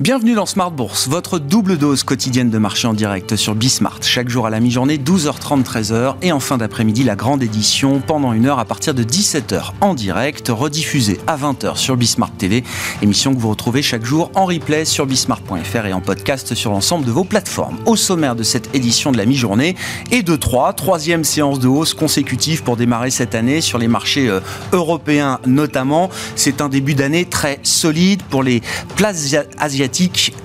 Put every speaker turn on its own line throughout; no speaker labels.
Bienvenue dans Smart Bourse, votre double dose quotidienne de marché en direct sur Bismart. Chaque jour à la mi-journée, 12h30, 13h. Et en fin d'après-midi, la grande édition pendant une heure à partir de 17h en direct, rediffusée à 20h sur Bismart TV. Émission que vous retrouvez chaque jour en replay sur bismart.fr et en podcast sur l'ensemble de vos plateformes. Au sommaire de cette édition de la mi-journée et de 3, troisième séance de hausse consécutive pour démarrer cette année sur les marchés euh, européens notamment. C'est un début d'année très solide pour les places asiatiques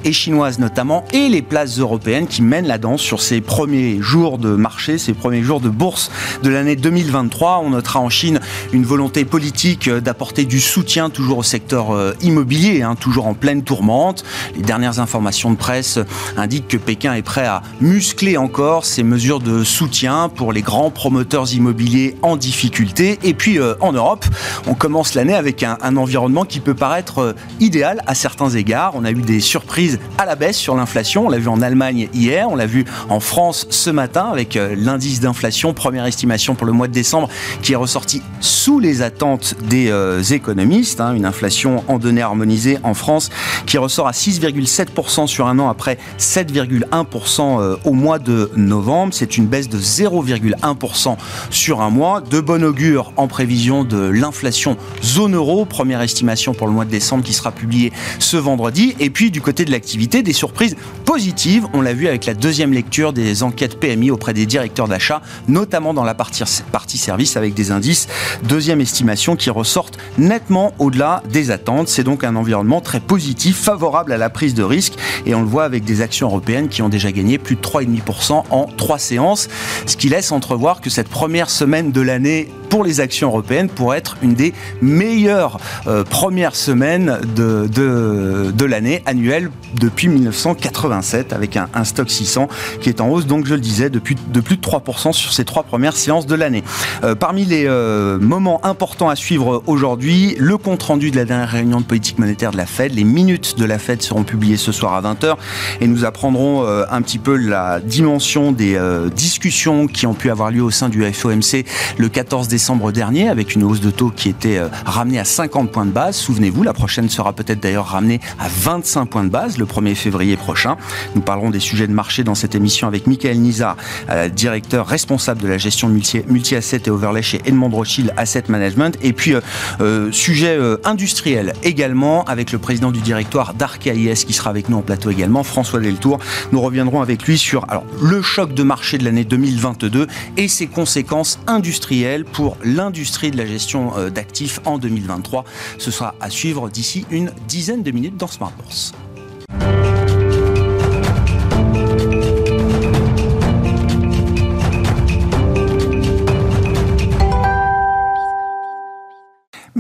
et chinoises notamment, et les places européennes qui mènent la danse sur ces premiers jours de marché, ces premiers jours de bourse de l'année 2023. On notera en Chine une volonté politique d'apporter du soutien toujours au secteur euh, immobilier, hein, toujours en pleine tourmente. Les dernières informations de presse indiquent que Pékin est prêt à muscler encore ses mesures de soutien pour les grands promoteurs immobiliers en difficulté. Et puis euh, en Europe, on commence l'année avec un, un, environnement qui peut paraître euh, idéal à certains égards. On a eu des surprises à la baisse sur l'inflation. On l'a vu en Allemagne hier, on l'a vu en France ce matin avec euh, l'indice d'inflation, première estimation pour le mois de décembre, qui est ressorti sous les attentes des euh, économistes. Hein. une inflation en données harmonisées en France qui ressort à 6,7% sur un an après 7,1% euh, au mois de novembre. C'est une baisse de 0,1% sur un mois. De bon augure en prévision de l'inflation zone euro. Première estimation pour le mois de décembre qui sera publiée ce vendredi. Et puis du côté de l'activité, des surprises positives. On l'a vu avec la deuxième lecture des enquêtes PMI auprès des directeurs d'achat, notamment dans la partie, partie service avec des indices. Deuxième estimation qui ressortent nettement au-delà des attentes. C'est donc un environnement très positif, favorable à la prise de risque. Et on le voit avec des actions européennes qui ont déjà gagné plus de 3,5% en trois séances. Ce qui laisse entrevoir que cette première semaine de l'année pour les actions européennes pourrait être une des meilleures euh, premières semaines de, de, de l'année annuelle depuis 1987 avec un, stock 600 qui est en hausse donc je le disais depuis de plus de 3% sur ces trois premières séances de l'année. Euh, parmi les euh, moments importants à suivre aujourd'hui, le compte rendu de la dernière réunion de politique monétaire de la Fed, les minutes de la Fed seront publiées ce soir à 20h et nous apprendrons un petit peu la dimension des discussions qui ont pu avoir lieu au sein du FOMC le 14 décembre décembre dernier avec une hausse de taux qui était euh, ramenée à 50 points de base. Souvenez-vous, la prochaine sera peut-être d'ailleurs ramenée à 25 points de base le 1er février prochain. Nous parlerons des sujets de marché dans cette émission avec Michael Nizar, euh, directeur responsable de la gestion multi-asset et overlay chez Edmond Rothschild Asset Management. Et puis, euh, sujet industriel également avec le président du directoire d'Arcaïs qui sera avec nous en plateau également, François Deltour. Nous reviendrons avec lui sur alors, le choc de marché de l'année 2022 et ses conséquences industrielles pour l'industrie de la gestion euh, d'actifs en 2023. Ce sera à suivre d'ici une dizaine de minutes dans Smart Bourse.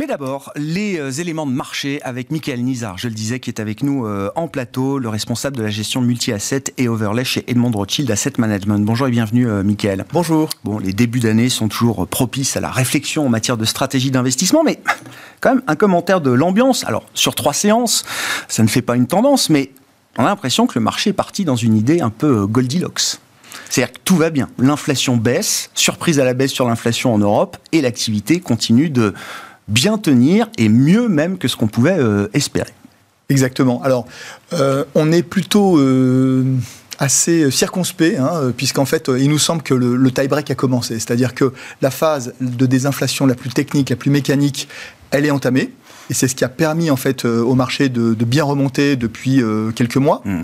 Mais d'abord, les euh, éléments de marché avec Michael Nizar, je le disais, qui est avec nous euh, en plateau, le responsable de la gestion multi-asset et overlay chez Edmond Rothschild Asset Management. Bonjour et bienvenue, euh, Michael.
Bonjour.
Bon, les débuts d'année sont toujours propices à la réflexion en matière de stratégie d'investissement, mais quand même un commentaire de l'ambiance. Alors, sur trois séances, ça ne fait pas une tendance, mais on a l'impression que le marché est parti dans une idée un peu Goldilocks. C'est-à-dire que tout va bien. L'inflation baisse, surprise à la baisse sur l'inflation en Europe, et l'activité continue de bien tenir et mieux même que ce qu'on pouvait euh, espérer.
Exactement. Alors, euh, on est plutôt euh, assez circonspect, hein, puisqu'en fait, il nous semble que le, le tie-break a commencé. C'est-à-dire que la phase de désinflation la plus technique, la plus mécanique, elle est entamée. Et c'est ce qui a permis en fait au marché de, de bien remonter depuis quelques mois. Mmh.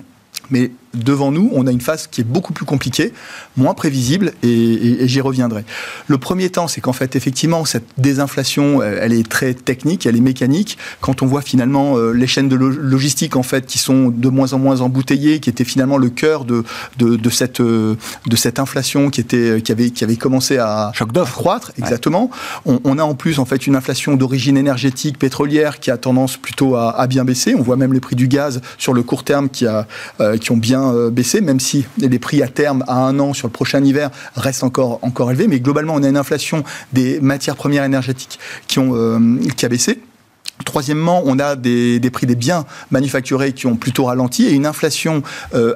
Mais devant nous, on a une phase qui est beaucoup plus compliquée, moins prévisible, et, et, et j'y reviendrai. Le premier temps, c'est qu'en fait, effectivement, cette désinflation, elle est très technique, elle est mécanique. Quand on voit finalement euh, les chaînes de logistique, en fait, qui sont de moins en moins embouteillées, qui étaient finalement le cœur de, de, de cette, euh, de cette inflation qui, était, qui, avait, qui avait commencé à,
Choc
croître, exactement. Ouais. On, on, a en plus, en fait, une inflation d'origine énergétique pétrolière qui a tendance plutôt à, à, bien baisser. On voit même les prix du gaz sur le court terme qui, a, euh, qui ont bien euh, baisser, même si les prix à terme à un an sur le prochain hiver restent encore, encore élevés. Mais globalement, on a une inflation des matières premières énergétiques qui, ont, euh, qui a baissé. Troisièmement, on a des, prix des biens manufacturés qui ont plutôt ralenti et une inflation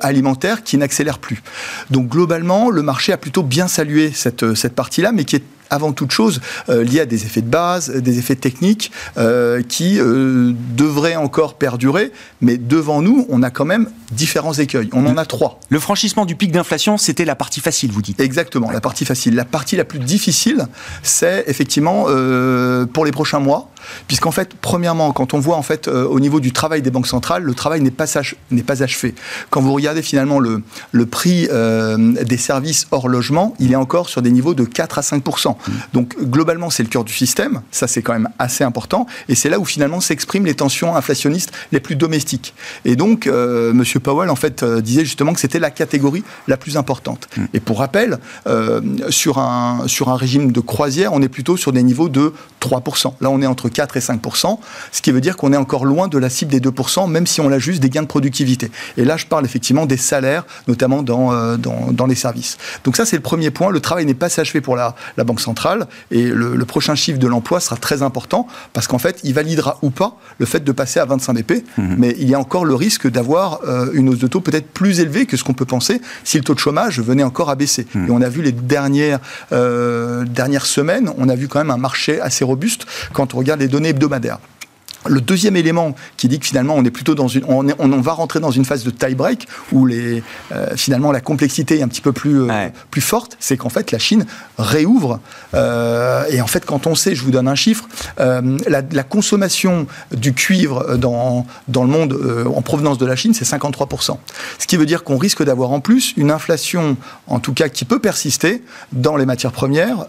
alimentaire qui n'accélère plus. Donc globalement, le marché a plutôt bien salué cette, cette partie-là, mais qui est avant toute chose euh, lié à des effets de base, des effets techniques euh, qui euh, devraient encore perdurer. Mais devant nous, on a quand même différents écueils. On en a trois.
Le franchissement du pic d'inflation, c'était la partie facile, vous dites
Exactement, la partie facile. La partie la plus difficile, c'est effectivement pour les prochains mois, puisqu'en fait, premièrement, quand on voit en fait au niveau du travail des banques centrales, le travail n'est pas, n'est pas achevé. Quand vous regardez finalement le, le prix des services hors logement, il est encore sur des niveaux de 4 à 5% donc globalement, c'est le cœur du système, ça c'est quand même assez important, et c'est là où finalement s'expriment les tensions inflationnistes les plus domestiques. Et donc, euh, M. Powell en fait euh, disait justement que c'était la catégorie la plus importante. Et pour rappel, euh, sur, un, sur un régime de croisière, on est plutôt sur des niveaux de 3%. Là, on est entre 4 et 5%, ce qui veut dire qu'on est encore loin de la cible des 2%, même si on a juste des gains de productivité. Et là, je parle effectivement des salaires, notamment dans, dans, dans les services. Donc ça, c'est le premier point. Le travail n'est pas achevé pour la, la Banque centrale. Et le, prochain chiffre de l'emploi sera très important parce qu'en fait, il validera ou pas le fait de passer à 25 BP. Mhm. Mais il y a encore le risque d'avoir euh, une hausse de taux peut-être plus élevée que ce qu'on peut penser si le taux de chômage venait encore à baisser. Mhm. Et on a vu les dernières, euh, dernières semaines, on a vu quand même un marché assez robuste quand on regarde les données hebdomadaires. Le deuxième élément qui dit que finalement on est plutôt dans une, on, on, va rentrer dans une phase de tie break où les, euh, finalement la complexité est un petit peu plus euh, plus forte, c'est qu'en fait la Chine réouvre. Euh, et en fait quand on sait, je vous donne un chiffre, la, la, consommation du cuivre dans dans le monde en provenance de la Chine c'est 53% ce qui veut dire qu'on risque d'avoir en plus une inflation en tout cas qui peut persister dans les matières premières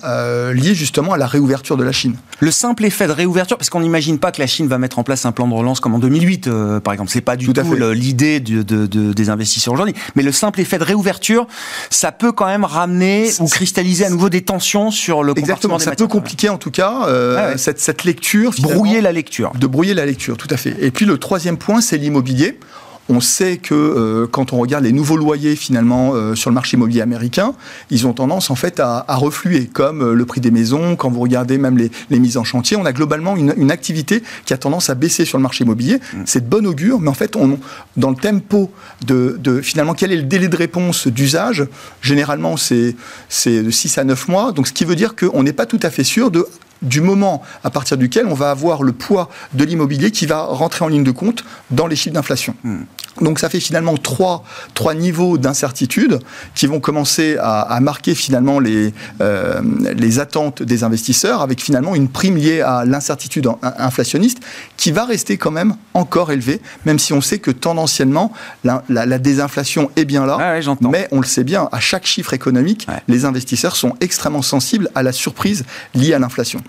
liées justement à la réouverture de la Chine.
Le simple effet de réouverture, parce qu'on n'imagine pas que la Chine va mettre en place un plan de relance comme en 2008, euh, par exemple. C'est pas du tout, l'idée des investisseurs aujourd'hui. Mais le simple effet de réouverture, ça peut quand même ramener ou cristalliser à nouveau des tensions sur le
Exactement. ça peut compliquer en tout cas euh, ah cette, cette lecture.
Brouiller la lecture.
De brouiller la lecture, tout à fait. Et puis le troisième point, c'est l'immobilier. On sait que euh, quand on regarde les nouveaux loyers finalement euh, sur le marché immobilier américain, ils ont tendance en fait à, refluer, comme euh, le prix des maisons. Quand vous regardez même les, mises en chantier, on a globalement une, activité qui a tendance à baisser sur le marché immobilier. Mm. C'est de bon augure, mais en fait, on, dans le tempo de, de, finalement quel est le délai de réponse d'usage, généralement c'est de 6 à 9 mois. Donc ce qui veut dire qu'on n'est pas tout à fait sûr de du moment à partir duquel on va avoir le poids de l'immobilier qui va rentrer en ligne de compte dans les chiffres d'inflation. Hmm. Donc ça fait finalement trois, trois niveaux d'incertitude qui vont commencer à, marquer finalement les, euh, les attentes des investisseurs avec finalement une prime liée à l'incertitude inflationniste qui va rester quand même encore élevée, même si on sait que tendanciellement la, la, désinflation est bien là,
ah
mais on le sait bien, à chaque chiffre économique, les investisseurs sont extrêmement sensibles à la surprise liée à l'inflation.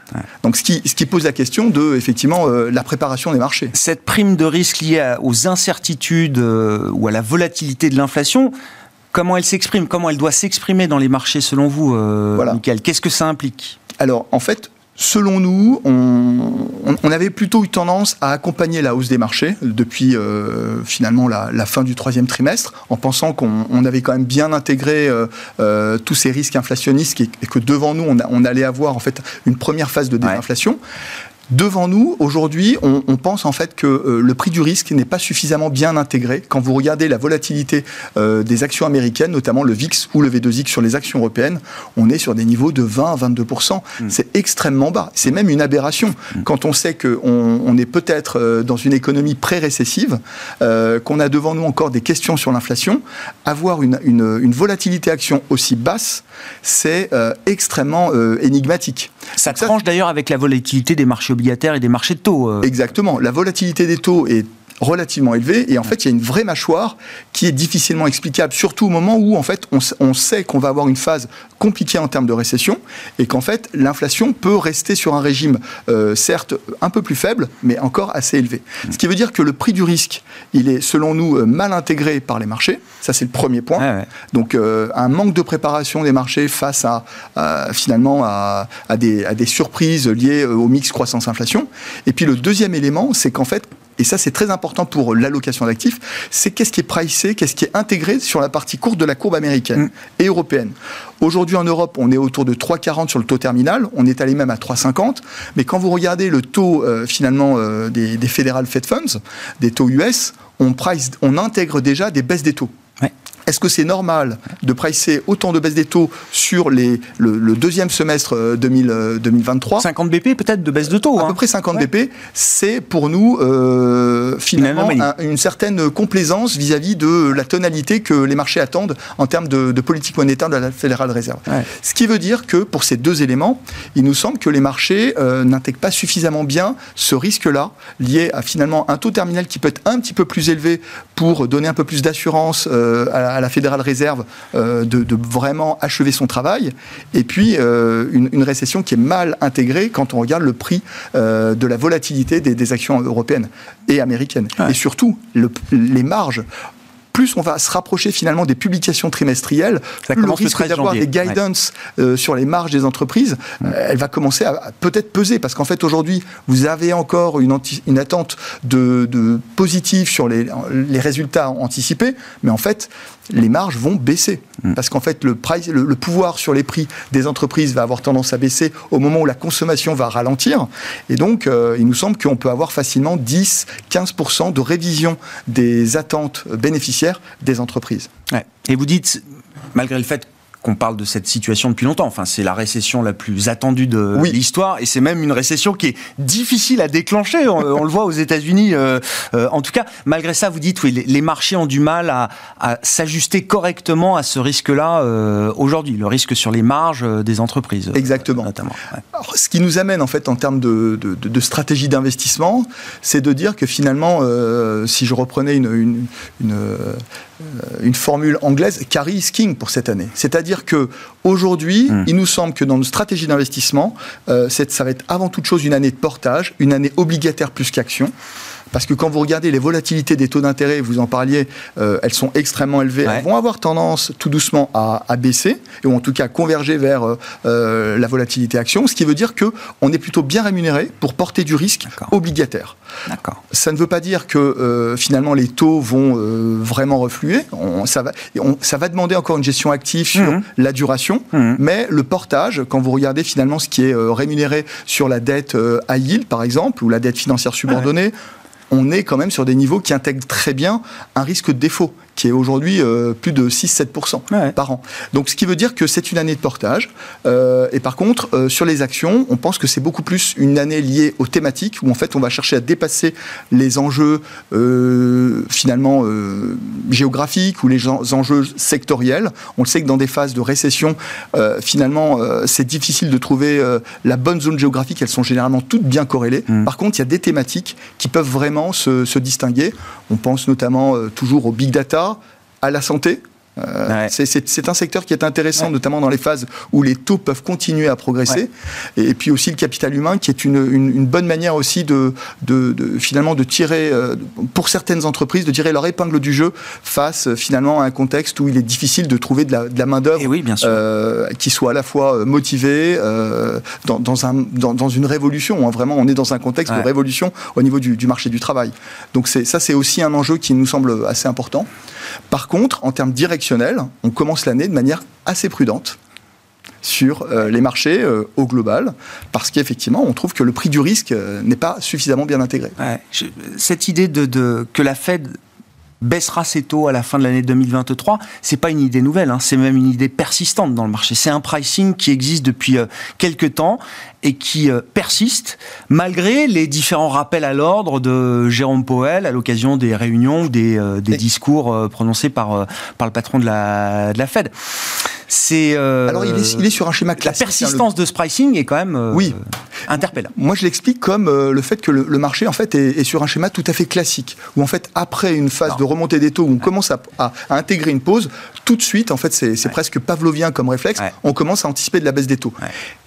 Donc ce qui, ce qui pose la question de effectivement euh, la préparation des marchés.
Cette prime de risque liée aux incertitudes ou à la volatilité de l'inflation, comment elle s'exprime Comment elle doit s'exprimer dans les marchés selon vous, euh, Michael? Qu'est-ce que ça implique?
Alors en fait, Selon nous, on, avait plutôt eu tendance à accompagner la hausse des marchés depuis euh, finalement la, fin du troisième trimestre, en pensant qu'on avait quand même bien intégré euh, euh, tous ces risques inflationnistes et, que devant nous, on, allait avoir en fait une première phase de désinflation. Devant nous, aujourd'hui, on, pense en fait que euh, le prix du risque n'est pas suffisamment bien intégré. Quand vous regardez la volatilité euh, des actions américaines, notamment le VIX ou le V2X sur les actions européennes, on est sur des niveaux de 20 à 22 mm. C'est extrêmement bas. C'est même une aberration. Mm. Quand on sait qu'on on est peut-être euh, dans une économie pré-récessive, qu'on a devant nous encore des questions sur l'inflation, avoir une, une, volatilité action aussi basse, c'est extrêmement énigmatique.
Ça tranche d'ailleurs avec la volatilité des marchés et des marchés de taux.
Euh. Exactement. La volatilité des taux est relativement élevé et en fait il y a une vraie mâchoire qui est difficilement explicable surtout au moment où en fait on, sait qu'on va avoir une phase compliquée en termes de récession et qu'en fait l'inflation peut rester sur un régime euh, certes un peu plus faible mais encore assez élevé. Mmh. Ce qui veut dire que le prix du risque il est selon nous euh, mal intégré par les marchés, ça c'est le premier point. Donc euh, un manque de préparation des marchés face à, finalement à, des, à des surprises liées au mix croissance-inflation. Et puis le deuxième élément c'est qu'en fait et ça c'est très important pour l'allocation d'actifs, c'est qu'est-ce qui est pricé, qu'est-ce qui est intégré sur la partie courte de la courbe américaine mm. et européenne. Aujourd'hui en Europe, on est autour de 3,40 sur le taux terminal, on est allé même à 3,50, mais quand vous regardez le taux euh, finalement euh, des, des Federal Fed Funds, des taux US, on, price, on intègre déjà des baisses des taux. Est-ce que c'est normal de pricer autant de baisse des taux sur les, le, deuxième semestre 2023
50 BP peut-être de baisse de taux.
À peu hein. près 50 BP, c'est pour nous euh, finalement une, certaine complaisance vis-à-vis de la tonalité que les marchés attendent en termes de, politique monétaire de la Fédérale Réserve. Ce qui veut dire que pour ces deux éléments, il nous semble que les marchés euh, n'intègrent pas suffisamment bien ce risque-là lié à finalement un taux terminal qui peut être un petit peu plus élevé pour donner un peu plus d'assurance euh, à, à la Fédérale Réserve euh, de, vraiment achever son travail, et puis euh, une, récession qui est mal intégrée quand on regarde le prix euh, de la volatilité des, actions européennes et américaines. Et surtout, les marges. Plus on va se rapprocher finalement des publications trimestrielles,
Ça plus le
risque d'avoir des guidance sur les marges des entreprises, elle va commencer à, peut-être peser. Parce qu'en fait aujourd'hui vous avez encore une, une attente de, de, positive sur les, les résultats anticipés, mais en fait les marges vont baisser. Mm. Parce qu'en fait, le, pouvoir sur les prix des entreprises va avoir tendance à baisser au moment où la consommation va ralentir. Et donc, euh, il nous semble qu'on peut avoir facilement 10-15% de révision des attentes bénéficiaires des entreprises.
Et vous dites, malgré le fait qu'on parle de cette situation depuis longtemps. Enfin, c'est la récession la plus attendue de l'histoire, et c'est même une récession qui est difficile à déclencher. on, le voit aux États-Unis. Euh, euh, en tout cas, malgré ça, vous dites oui, les, marchés ont du mal à, s'ajuster correctement à ce risque-là euh, aujourd'hui, le risque sur les marges des entreprises.
Exactement. Notamment. ce qui nous amène en fait en termes de, stratégie d'investissement, c'est de dire que finalement, si je reprenais une, une une formule anglaise, carry is king pour cette année. C'est-à-dire que aujourd'hui, hmm. il nous semble que dans nos stratégies d'investissement, euh, ça va être avant toute chose une année de portage, une année obligataire plus qu'action. Parce que quand vous regardez les volatilités des taux d'intérêt, vous en parliez, euh, elles sont extrêmement élevées. Elles vont avoir tendance tout doucement à, baisser, ou en tout cas converger vers euh, euh, la volatilité action, ce qui veut dire qu'on est plutôt bien rémunéré pour porter du risque obligataire. Ça ne veut pas dire que finalement les taux vont vraiment refluer. ça, va, ça va demander encore une gestion active sur mhm. la duration, mhm. mais le portage, quand vous regardez finalement ce qui est rémunéré sur la dette à yield, par exemple, ou la dette financière subordonnée, on est quand même sur des niveaux qui intègrent très bien un risque de défaut qui est aujourd'hui euh, plus de 6-7% par an. Donc ce qui veut dire que c'est une année de portage. Euh, et par contre, euh, sur les actions, on pense que c'est beaucoup plus une année liée aux thématiques, où en fait on va chercher à dépasser les enjeux finalement géographiques ou les enjeux sectoriels. On le sait que dans des phases de récession, finalement, c'est difficile de trouver la bonne zone géographique. Elles sont généralement toutes bien corrélées. Mmh. Par contre, il y a des thématiques qui peuvent vraiment se, se distinguer. On pense notamment toujours au big data, à la santé, euh, c'est un secteur qui est intéressant, notamment dans les phases où les taux peuvent continuer à progresser. Et, puis aussi le capital humain, qui est une, bonne manière aussi de, finalement de tirer, euh, pour certaines entreprises, de tirer leur épingle du jeu face finalement à un contexte où il est difficile de trouver de la, main d'œuvre euh, qui soit à la fois motivée dans, un, dans, une révolution. Hein. Vraiment, on est dans un contexte de révolution au niveau du, du marché du travail. Donc ça, c'est aussi un enjeu qui nous semble assez important. Par contre, en termes on commence l'année de manière assez prudente sur euh, les marchés euh, au global, parce qu'effectivement, on trouve que le prix du risque euh, n'est pas suffisamment bien intégré.
cette idée que la Fed baissera ses taux à la fin de l'année 2023, c'est pas une idée nouvelle, hein, c'est même une idée persistante dans le marché. C'est un pricing qui existe depuis quelques temps et qui euh, persiste malgré les différents rappels à l'ordre de Jérôme Powell à l'occasion des réunions ou des, euh, discours euh, prononcés par, par le patron de la, de la Fed.
C'est alors il est, il est, sur un schéma classique.
La persistance de ce pricing est quand même oui.
Moi, je l'explique comme le fait que le, marché en fait est, sur un schéma tout à fait classique, où en fait après une phase de remontée des taux où on commence à, à, intégrer une pause, tout de suite en fait c'est presque pavlovien comme réflexe, on commence à anticiper de la baisse des taux.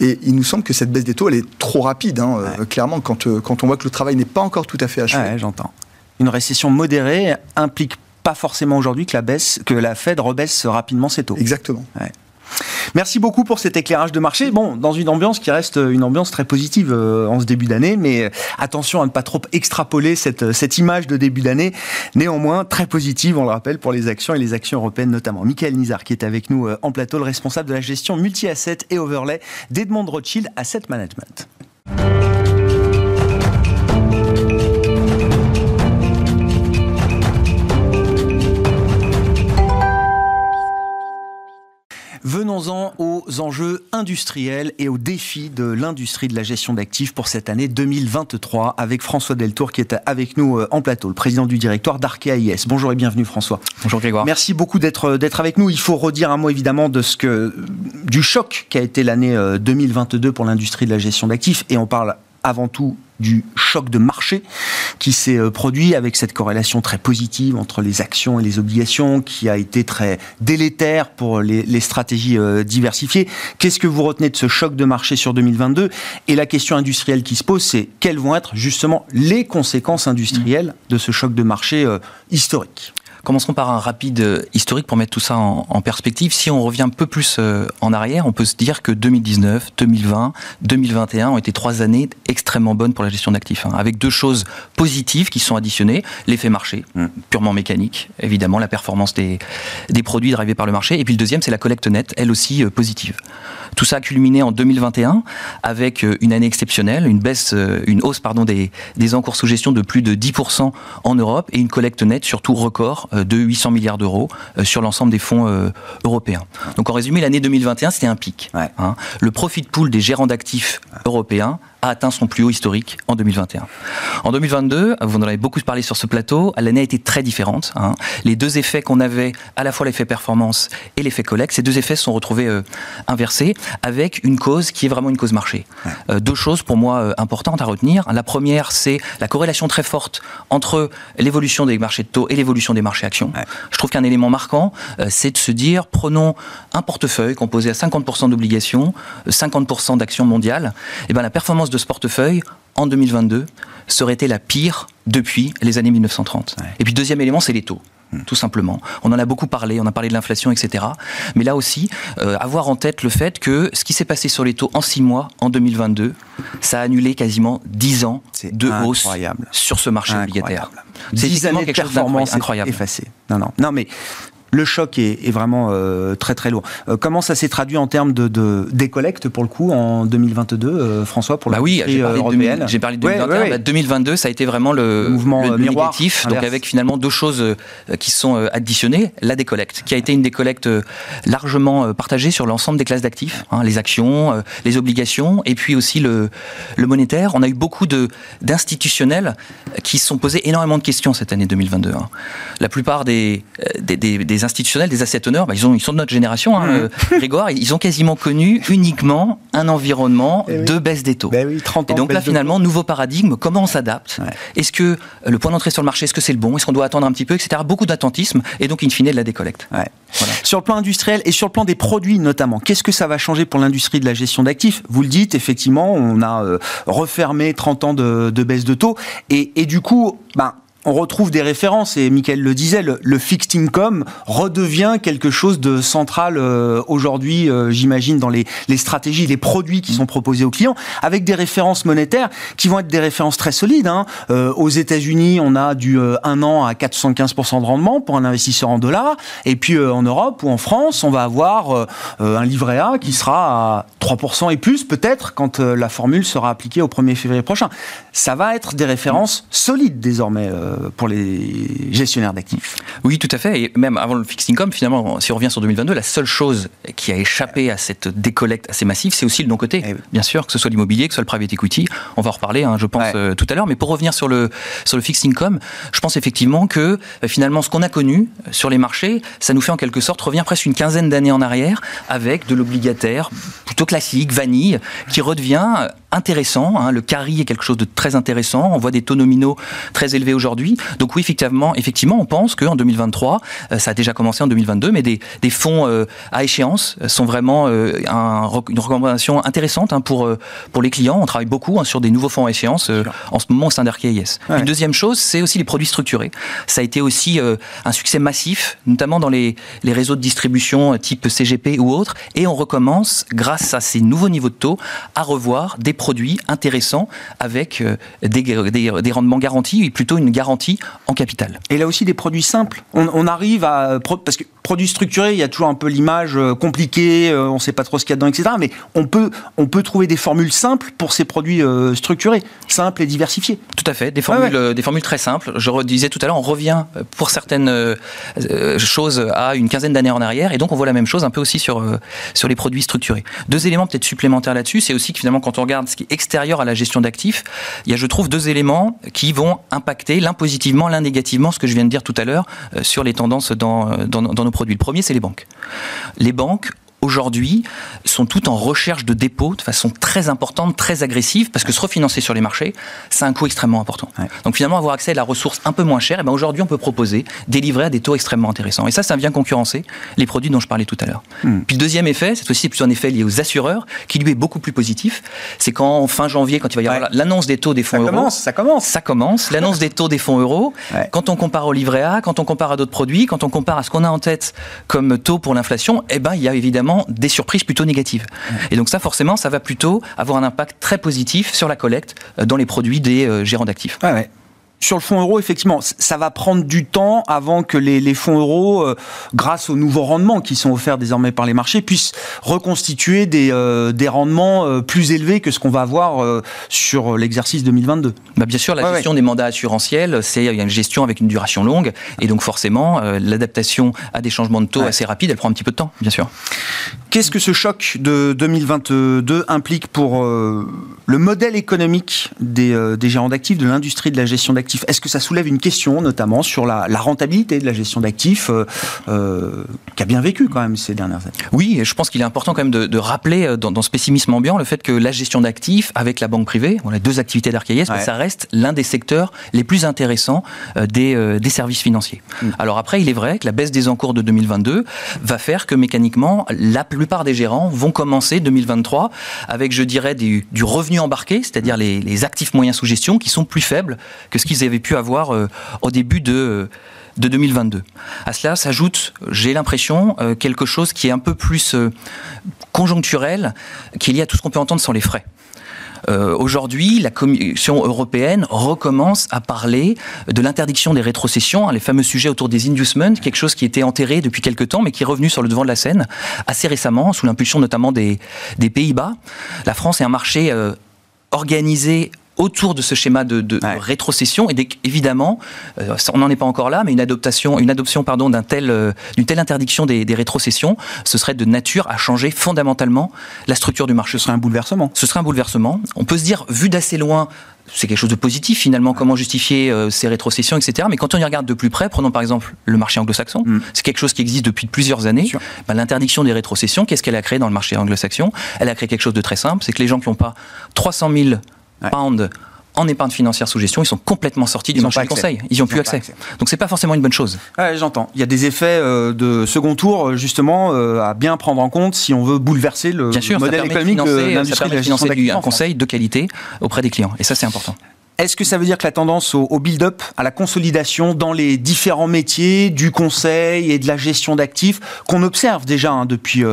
Et il nous semble que cette baisse des taux, elle est trop rapide, hein, euh, clairement, quand, euh, quand on voit que le travail n'est pas encore tout à fait achevé.
j'entends. Une récession modérée implique pas forcément aujourd'hui que la baisse, que la Fed rebaisse rapidement ses taux.
Exactement.
Merci beaucoup pour cet éclairage de marché. Bon, dans une ambiance qui reste une ambiance très positive euh, en ce début d'année, mais attention à ne pas trop extrapoler cette, cette image de début d'année. Néanmoins, très positive, on le rappelle, pour les actions et les actions européennes notamment. Michael Nizar, qui est avec nous en plateau, le responsable de la gestion multi-asset et overlay d'Edmond Rothschild Asset Management. Venons-en aux enjeux industriels et aux défis de l'industrie de la gestion d'actifs pour cette année 2023 avec François Deltour qui est avec nous euh, en plateau, le président du directoire d'Arkea IS. Bonjour et bienvenue François.
Bonjour Grégoire.
Merci beaucoup d'être d'être avec nous. Il faut redire un mot évidemment de ce que du choc qui a été l'année 2022 euh, pour l'industrie de la gestion d'actifs et on parle avant tout du choc de marché qui s'est euh, produit avec cette corrélation très positive entre les actions et les obligations qui a été très délétère pour les, stratégies euh, diversifiées. Qu'est-ce que vous retenez de ce choc de marché sur 2022 Et la question industrielle qui se pose, c'est quelles vont être justement les conséquences industrielles de ce choc de marché euh, historique?
Commençons par un rapide euh, historique pour mettre tout ça en, perspective. Si on revient un peu plus euh, en arrière, on peut se dire que 2019, 2020, 2021 ont été trois années extrêmement bonnes pour la gestion d'actifs, hein, avec deux choses positives qui sont additionnées. L'effet marché, mmh. purement mécanique, évidemment, la performance des, des produits drivés par le marché. Et puis le deuxième, c'est la collecte nette, elle aussi euh, positive. Tout ça a culminé en 2021 avec une année exceptionnelle, une baisse, une hausse pardon des, des encours sous gestion de plus de 10% en Europe et une collecte nette surtout record de 800 milliards d'euros euh, sur l'ensemble des fonds euh, européens. Donc en résumé, l'année 2021, c'était un pic. Hein. Le profit pool des gérants d'actifs européens a atteint son plus haut historique en 2021. En 2022, vous en avez beaucoup parlé sur ce plateau, l'année a été très différente. Hein. Les deux effets qu'on avait, à la fois l'effet performance et l'effet collecte, ces deux effets se sont retrouvés euh, inversés avec une cause qui est vraiment une cause marché. Euh, deux choses pour moi euh, importantes à retenir. La première, c'est la corrélation très forte entre l'évolution des marchés de taux et l'évolution des marchés actions. Je trouve qu'un élément marquant, c'est de se dire, prenons un portefeuille composé à 50% d'obligations, 50% d'actions mondiales, et ben la performance de ce portefeuille, en 2022, serait été la pire depuis les années 1930. Et puis deuxième élément, c'est les taux hmm. tout simplement. On en a beaucoup parlé, on a parlé de l'inflation, etc. Mais là aussi, euh, avoir en tête le fait que ce qui s'est passé sur les taux en six mois, en 2022, ça a annulé quasiment 10 ans de hausse sur ce marché obligataire.
C'est 10 années de performance incroyable. effacée. Non, non, non, mais le choc est, vraiment euh, très très lourd. Euh, comment ça s'est traduit en termes de, de décollecte pour le coup en 2022, euh, François, pour
la bah oui, j'ai parlé, j'ai parlé de 2021. 2022, bah, ça a été vraiment le, mouvement négatif, donc avec finalement deux choses qui sont additionnées. La décollecte, qui a été une décollecte largement partagée sur l'ensemble des classes d'actifs, hein, les actions, les obligations, et puis aussi le, le monétaire. On a eu beaucoup d'institutionnels qui se sont posés énormément de questions cette année 2022. Hein. La plupart des, des, des institutionnels, des asset owners, bah, ils, ont, ils sont de notre génération, hein, mmh. euh, Grégoire, ils ont quasiment connu uniquement un environnement eh de baisse des taux.
Ben oui, 30
ans et donc là, finalement, nouveau paradigme, comment on s'adapte? Est-ce que le point d'entrée sur le marché, est-ce que c'est le bon? Est-ce qu'on doit attendre un petit peu, etc. Beaucoup d'attentisme et donc, in fine, de la décollecte.
Sur le plan industriel et sur le plan des produits notamment, qu'est-ce que ça va changer pour l'industrie de la gestion d'actifs? Vous le dites, effectivement, on a euh, refermé 30 ans de, baisse de taux et, et du coup, ben, on retrouve des références, et Michael le disait, le, fixed income redevient quelque chose de central euh, aujourd'hui, euh, j'imagine, dans les, stratégies, les produits qui sont proposés aux clients, avec des références monétaires qui vont être des références très solides. Hein. Euh, aux États-Unis, on a du 1 an à 415% de rendement pour un investisseur en dollars, et puis en Europe ou en France, on va avoir un livret A qui sera à 3% et plus, peut-être, quand la formule sera appliquée au 1er février prochain. Ça va être des références solides désormais pour les gestionnaires d'actifs.
Oui, tout à fait. Et même avant le fixed income, finalement, si on revient sur 2022, la seule chose qui a échappé à cette décollecte assez massive, c'est aussi le non-côté. Eh Bien sûr, que ce soit l'immobilier, que ce soit le private equity. On va en reparler, hein, je pense, euh, tout à l'heure. Mais pour revenir sur le, sur le fixed income, je pense effectivement que euh, finalement, ce qu'on a connu sur les marchés, ça nous fait en quelque sorte revenir presque une quinzaine d'années en arrière avec de l'obligataire plutôt classique, vanille, qui redevient intéressant. Hein. Le carry est quelque chose de très intéressant. On voit des taux nominaux très élevés aujourd'hui. Donc oui, effectivement, effectivement, on pense qu'en 2023, euh, ça a déjà commencé en 2022, mais des, des fonds euh, à échéance sont vraiment euh, un, une recommandation intéressante hein, pour pour les clients. On travaille beaucoup hein, sur des nouveaux fonds à échéance en ce moment au sein d'RKIS. Une deuxième chose, c'est aussi les produits structurés. Ça a été aussi un succès massif, notamment dans les, les réseaux de distribution type CGP ou autres, et on recommence, grâce à ces nouveaux niveaux de taux, à revoir des produits intéressants avec euh, des, rendements garantis et plutôt une garantie en capital.
Et là aussi des produits simples. On, arrive à parce que produits structurés, il y a toujours un peu l'image euh, compliquée, euh, on ne sait pas trop ce qu'il y a dedans, etc. Mais on peut on peut trouver des formules simples pour ces produits structurés, simples et diversifiés.
Tout à fait, des formules des formules très simples. Je disais tout à l'heure, on revient pour certaines choses à une quinzaine d'années en arrière, et donc on voit la même chose un peu aussi sur sur les produits structurés. Deux éléments peut-être supplémentaires là-dessus, c'est aussi que finalement quand on regarde ce qui est extérieur à la gestion d'actifs, il y a, je trouve, deux éléments qui vont impacter l'un positivement, l'un négativement, ce que je viens de dire tout à l'heure euh, sur les tendances dans, dans, dans nos produits. Le premier, c'est les banques. Les banques aujourd'hui sont toutes en recherche de dépôts de façon très importante, très agressive, parce que se refinancer sur les marchés, c'est un coût extrêmement important. Donc finalement, avoir accès à la ressource un peu moins chère, eh ben aujourd'hui, on peut proposer des livrets à des taux extrêmement intéressants. Et ça, ça vient concurrencer les produits dont je parlais tout à l'heure. Hmm. Puis le deuxième effet, cette fois-ci, c'est plutôt un effet lié aux assureurs, qui lui est beaucoup plus positif. C'est quand, fin janvier, quand il va y avoir l'annonce des taux des fonds
ça
euros.
ça commence.
Ça commence. L'annonce des taux des fonds euros. Quand on compare au livret A, quand on compare à d'autres produits, quand on compare à ce qu'on a en tête comme taux pour l'inflation, eh ben, il y a évidemment des surprises plutôt négative. Et donc ça, forcément, ça va plutôt avoir un impact très positif sur la collecte euh, dans les produits des euh, gérants d'actifs.
Sur le fonds euro, effectivement, ça va prendre du temps avant que les, fonds euros, euh, grâce aux nouveaux rendements qui sont offerts désormais par les marchés, puissent reconstituer des, euh, des rendements euh, plus élevés que ce qu'on va avoir sur l'exercice 2022.
Bah bien sûr, la gestion des mandats assurantiels, c'est une gestion avec une duration longue, et donc forcément, l'adaptation à des changements de taux assez rapides, elle prend un petit peu de temps, bien sûr.
Qu'est-ce que ce choc de 2022 implique pour le modèle économique des, des gérants d'actifs, de l'industrie de la gestion d'actifs? Est-ce que ça soulève une question, notamment sur la, rentabilité de la gestion d'actifs, euh, euh, qui a bien vécu quand même ces dernières années?
Oui, et je pense qu'il est important quand même de, rappeler euh, dans, ce pessimisme ambiant le fait que la gestion d'actifs avec la banque privée, on a deux activités d'Arcaïs, ça reste l'un des secteurs les plus intéressants des, services financiers. Mm. Alors après, il est vrai que la baisse des encours de 2022 va faire que mécaniquement, la plupart des gérants vont commencer 2023 avec, je dirais, du, revenu embarqué, c'est-à-dire les, les actifs moyens sous gestion qui sont plus faibles que ce qu'ils avaient pu avoir euh, au début de de 2022. À cela s'ajoute, j'ai l'impression, euh, quelque chose qui est un peu plus euh, conjoncturel, qui est lié à tout ce qu'on peut entendre sur les frais. Aujourd'hui, la Commission européenne recommence à parler de l'interdiction des rétrocessions, hein, les fameux sujets autour des inducements, quelque chose qui était enterré depuis quelque temps, mais qui est revenu sur le devant de la scène assez récemment, sous l'impulsion notamment des Pays-Bas. La France est un marché organisé autour de ce schéma de, rétrocession et évidemment, euh, on n'en est pas encore là, mais une adoption, une adoption pardon d'un tel, euh, d'une telle interdiction des, rétrocessions, ce serait de nature à changer fondamentalement la structure du marché.
Ce serait un bouleversement.
Ce serait un bouleversement. On peut se dire, vu d'assez loin, c'est quelque chose de positif finalement, comment justifier euh, ces rétrocessions, etc. Mais quand on y regarde de plus près, prenons par exemple le marché anglo-saxon, mm. c'est quelque chose qui existe depuis plusieurs années. Ben, l'interdiction des rétrocessions, qu'est-ce qu'elle a créé dans le marché anglo-saxon? Elle a créé quelque chose de très simple, c'est que les gens qui n'ont pas 300 000 en épargne financière sous gestion, ils sont complètement sortis du marché du conseil. Ils n'ont plus accès. Donc, Donc c'est pas forcément une bonne chose.
J'entends. Il y a des effets euh, de second tour euh, justement euh, à bien prendre en compte si on veut bouleverser le modèle économique de l'industrie de la gestion
un conseil de qualité auprès des clients. Et ça c'est important.
Est-ce que ça veut dire que la tendance au, build-up, à la consolidation dans les différents métiers du conseil et de la gestion d'actifs qu'on observe déjà hein, depuis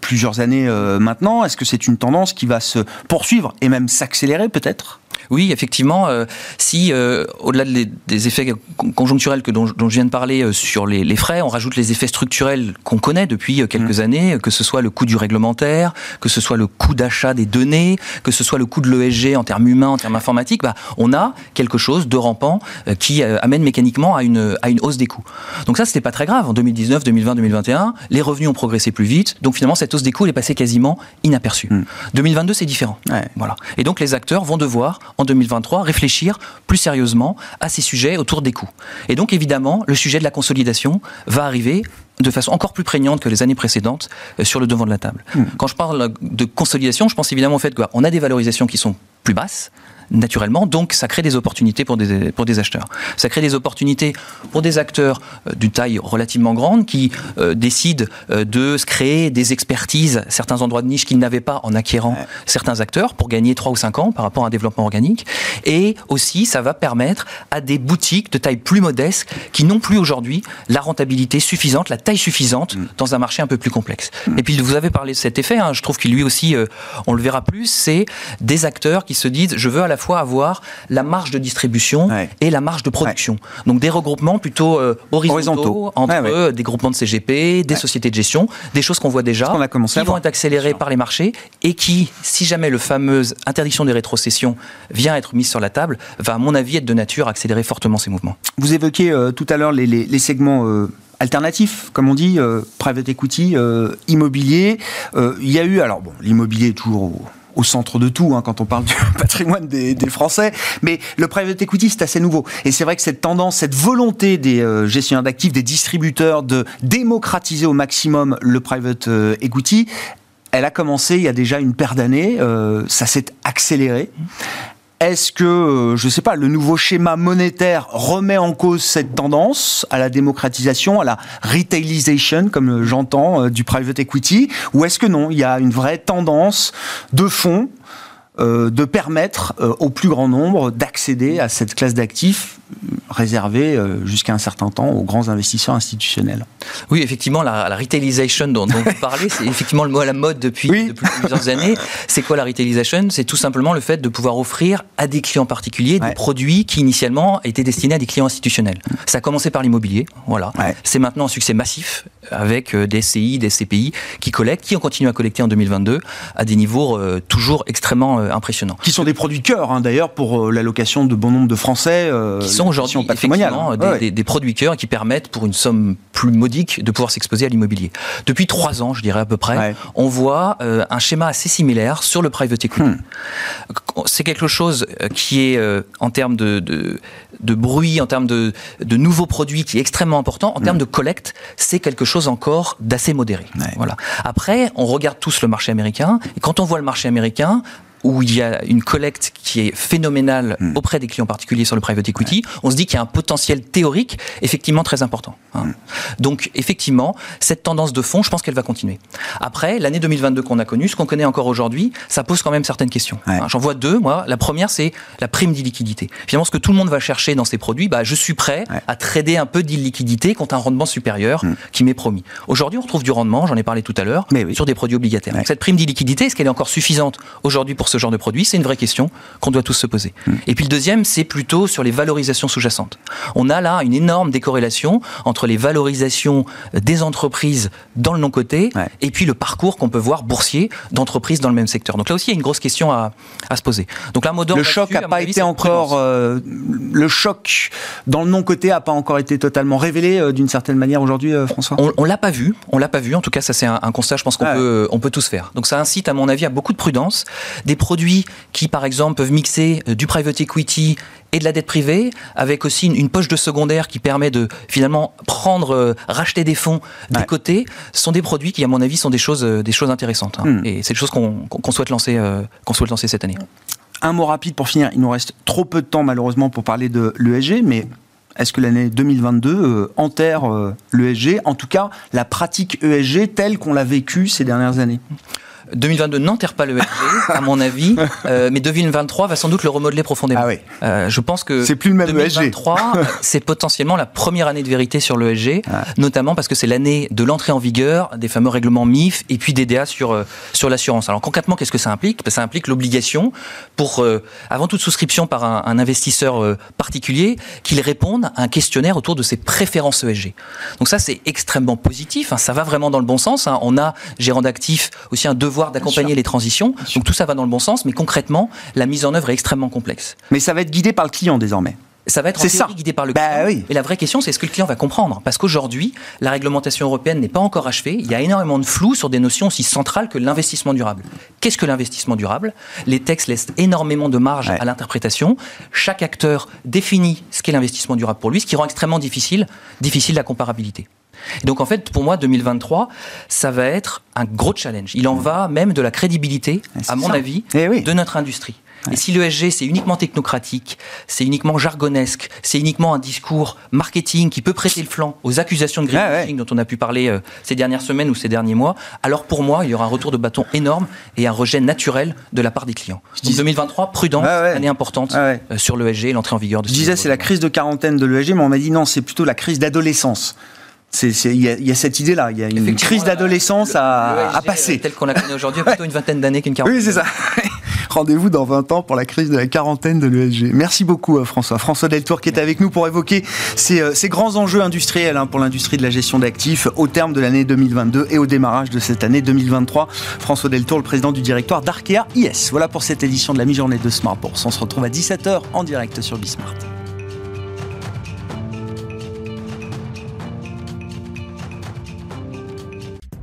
plusieurs années maintenant, est-ce que c'est une tendance qui va se poursuivre et même s'accélérer peut-être?
Oui, effectivement, euh, si euh, au-delà des effets conjoncturels que dont, je viens de parler euh, sur les, frais, on rajoute les effets structurels qu'on connaît depuis quelques mmh. années, que ce soit le coût du réglementaire, que ce soit le coût d'achat des données, que ce soit le coût de l'ESG en termes humains, en termes informatiques, bah, on a quelque chose de rampant qui amène mécaniquement à une, à une hausse des coûts. Donc ça, c'était pas très grave. En 2019, 2020, 2021, les revenus ont progressé plus vite, donc finalement cette hausse des coûts elle est passée quasiment inaperçue. 2022, mmh. c'est différent. Voilà. Et donc les acteurs vont devoir devoir, en 2023, réfléchir plus sérieusement à ces sujets autour des coûts. Et donc, évidemment, le sujet de la consolidation va arriver de façon encore plus prégnante que les années précédentes euh, sur le devant de la table. Hmm. Quand je parle de consolidation, je pense évidemment au fait qu'on a des valorisations qui sont plus basses, naturellement. Donc, ça crée des opportunités pour des, pour des acheteurs. Ça crée des opportunités pour des acteurs euh, d'une taille relativement grande qui euh, décident euh, de se créer des expertises, certains endroits de niche qu'ils n'avaient pas en acquérant certains acteurs pour gagner 3 ou 5 ans par rapport à un développement organique. Et aussi, ça va permettre à des boutiques de taille plus modeste qui n'ont plus aujourd'hui la rentabilité suffisante, la taille suffisante mm. dans un marché un peu plus complexe. Mm. Et puis, vous avez parlé de cet effet, hein, je trouve qu'il lui aussi, on le verra plus, c'est des acteurs qui se disent, je veux à la fois avoir la marge de distribution et la marge de production. Donc des regroupements plutôt euh, horizontaux, entre des groupements de CGP, des sociétés de gestion, des choses qu'on voit déjà, qui vont être accélérées par les marchés et qui, si jamais le fameuse interdiction des rétrocessions vient être mise sur la table, va à mon avis être de nature à accélérer fortement ces mouvements.
Vous évoquez euh, tout à l'heure les, segments euh, alternatifs, comme on dit, private equity, immobilier. Il y a eu, alors bon, l'immobilier est toujours au centre de tout hein, quand on parle du patrimoine des, Français. Mais le private equity, c'est assez nouveau. Et c'est vrai que cette tendance, cette volonté des euh, gestionnaires d'actifs, des distributeurs de démocratiser au maximum le private euh, equity, elle a commencé il y a déjà une paire d'années. Euh, ça s'est accéléré. Est-ce que, euh, je ne sais pas, le nouveau schéma monétaire remet en cause cette tendance à la démocratisation, à la retailisation, comme j'entends, euh, du private equity Ou est-ce que non, il y a une vraie tendance de fond euh, de permettre au plus grand nombre d'accéder à cette classe d'actifs réservé euh, jusqu'à un certain temps aux grands investisseurs institutionnels.
Oui, effectivement, la, la retailisation dont, dont, vous parlez, c'est effectivement le mot à la mode depuis, depuis plusieurs années. C'est quoi la retailisation C'est tout simplement le fait de pouvoir offrir à des clients particuliers des produits qui initialement étaient destinés à des clients institutionnels. Ça a commencé par l'immobilier, voilà. C'est maintenant un succès massif avec euh, des SCI, des CPI qui collectent, qui ont continué à collecter en 2022 à des niveaux euh, toujours extrêmement impressionnants.
Qui sont des produits cœur, hein, d'ailleurs, pour l'allocation de bon nombre de Français
sont aujourd'hui effectivement des, des, produits cœurs qui permettent, pour une somme plus modique, de pouvoir s'exposer à l'immobilier. Depuis trois ans, je dirais à peu près, on voit euh, un schéma assez similaire sur le private equity. Hmm. C'est quelque chose euh, qui est, euh, en termes de, de, bruit, en termes de, de, nouveaux produits, qui est extrêmement important. En termes hmm. de collecte, c'est quelque chose encore d'assez modéré. Voilà. Après, on regarde tous le marché américain, et quand on voit le marché américain, où il y a une collecte qui est phénoménale hmm. auprès des clients particuliers sur le private equity, on se dit qu'il y a un potentiel théorique effectivement très important. Hein. Hmm. Donc effectivement, cette tendance de fond, je pense qu'elle va continuer. Après, l'année 2022 qu'on a connue, ce qu'on connaît encore aujourd'hui, ça pose quand même certaines questions. Hein. J'en vois deux, moi. La première, c'est la prime d'illiquidité. Finalement, ce que tout le monde va chercher dans ces produits, bah, je suis prêt à trader un peu d'illiquidité contre un rendement supérieur hmm. qui m'est promis. Aujourd'hui, on retrouve du rendement, j'en ai parlé tout à l'heure, sur des produits obligataires. Cette prime d'illiquidité, est-ce qu'elle est encore suffisante aujourd'hui pour ce genre de produit C'est une vraie question qu'on doit tous se poser. Hmm. Et puis le deuxième, c'est plutôt sur les valorisations sous-jacentes. On a là une énorme décorrélation entre les valorisations des entreprises dans le non-côté et puis le parcours qu'on peut voir boursier d'entreprises dans le même secteur. Donc là aussi, il y a une grosse question à, se poser. Donc là,
le choc n'a pas été encore euh, le choc dans le non-côté a pas encore été totalement révélé euh, d'une certaine manière aujourd'hui, euh, François?
On, on l'a pas vu, on l'a pas vu. En tout cas, ça c'est un, constat, je pense qu'on peut on peut tous faire. Donc ça incite, à mon avis, à beaucoup de prudence. Des produits qui, par exemple, peuvent mixer euh, du private equity et de la dette privée, avec aussi une, poche de secondaire qui permet de finalement prendre, euh, racheter des fonds des côtés, sont des produits qui, à mon avis, sont des choses, euh, des choses intéressantes. Hein. Hmm. Et c'est des choses qu'on souhaite lancer, qu'on souhaite lancer cette année.
Un mot rapide pour finir. Il nous reste trop peu de temps, malheureusement, pour parler de l'ESG, mais est-ce que l'année 2022 enterre l'ESG, en tout cas la pratique ESG telle qu'on l'a vécue ces dernières années?
2022 n'enterre pas le à mon avis, euh, mais 2023 va sans doute le remodeler profondément. Ah oui.
euh,
je pense que
c'est plus le même
2023, c'est potentiellement la première année de vérité sur l'ESG, ah. notamment parce que c'est l'année de l'entrée en vigueur des fameux règlements MIF et puis DDA sur euh, sur l'assurance. Alors concrètement, qu'est-ce que ça implique? Ben, Ça implique l'obligation pour, euh, avant toute souscription par un, un investisseur particulier, qu'il réponde à un questionnaire autour de ses préférences ESG. Donc ça, c'est extrêmement positif. Hein, ça va vraiment dans le bon sens. Hein. On a gérant d'actifs aussi un devoir d'accompagner les transitions. Donc tout ça va dans le bon sens, mais concrètement, la mise en œuvre est extrêmement complexe.
Mais ça va être guidé par le client désormais.
Ça va être en
ça.
guidé par le
Bah
client.
oui.
Et la vraie question, c'est est-ce que le client va comprendre Parce qu'aujourd'hui, la réglementation européenne n'est pas encore achevée. Il y a énormément de flou sur des notions aussi centrales que l'investissement durable. Qu'est-ce que l'investissement durable? Les textes laissent énormément de marge
Ouais.
à l'interprétation. Chaque acteur définit ce qu'est l'investissement durable pour lui, ce qui rend extrêmement difficile, difficile la comparabilité. Et donc en fait, pour moi, 2023, ça va être un gros challenge. Il en va même de la crédibilité,
c'est
à mon
ça.
avis,
Eh oui.
de notre industrie. Et si l'ESG, c'est uniquement technocratique, c'est uniquement jargonesque, c'est uniquement un discours marketing qui peut prêter le flanc aux accusations de greenwashing
Ah
dont on a pu parler euh, ces dernières semaines ou ces derniers mois, alors pour moi, il y aura un retour de bâton énorme et un rejet naturel de la part des clients. Donc 2023, prudent,
Ah ouais.
année importante
Ah ouais.
euh, sur l'ESG et l'entrée en vigueur de
Je disais, c'est la crise de quarantaine de l'ESG, mais on m'a dit non, c'est plutôt la crise d'adolescence. Il y, a- il y a cette idée-là, il y a une crise d'adolescence
le-
à,
l'ESG,
à passer.
euh, Tel qu'on la connaît aujourd'hui, plutôt une vingtaine d'années qu'une quarantaine.
Oui, c'est ça. Rendez-vous dans 20 ans pour la crise de la quarantaine de l'ESG. Merci beaucoup, euh, François. François Deltour qui est avec nous pour évoquer ces, euh, ces grands enjeux industriels hein, pour l'industrie de la gestion d'actifs au terme de l'année 2022 et au démarrage de cette année 2023. François Deltour, le président du directoire d'Arkea IS. Voilà pour cette édition de la mi-journée de Smart Bourse. On se retrouve à 17h en direct sur Bismart.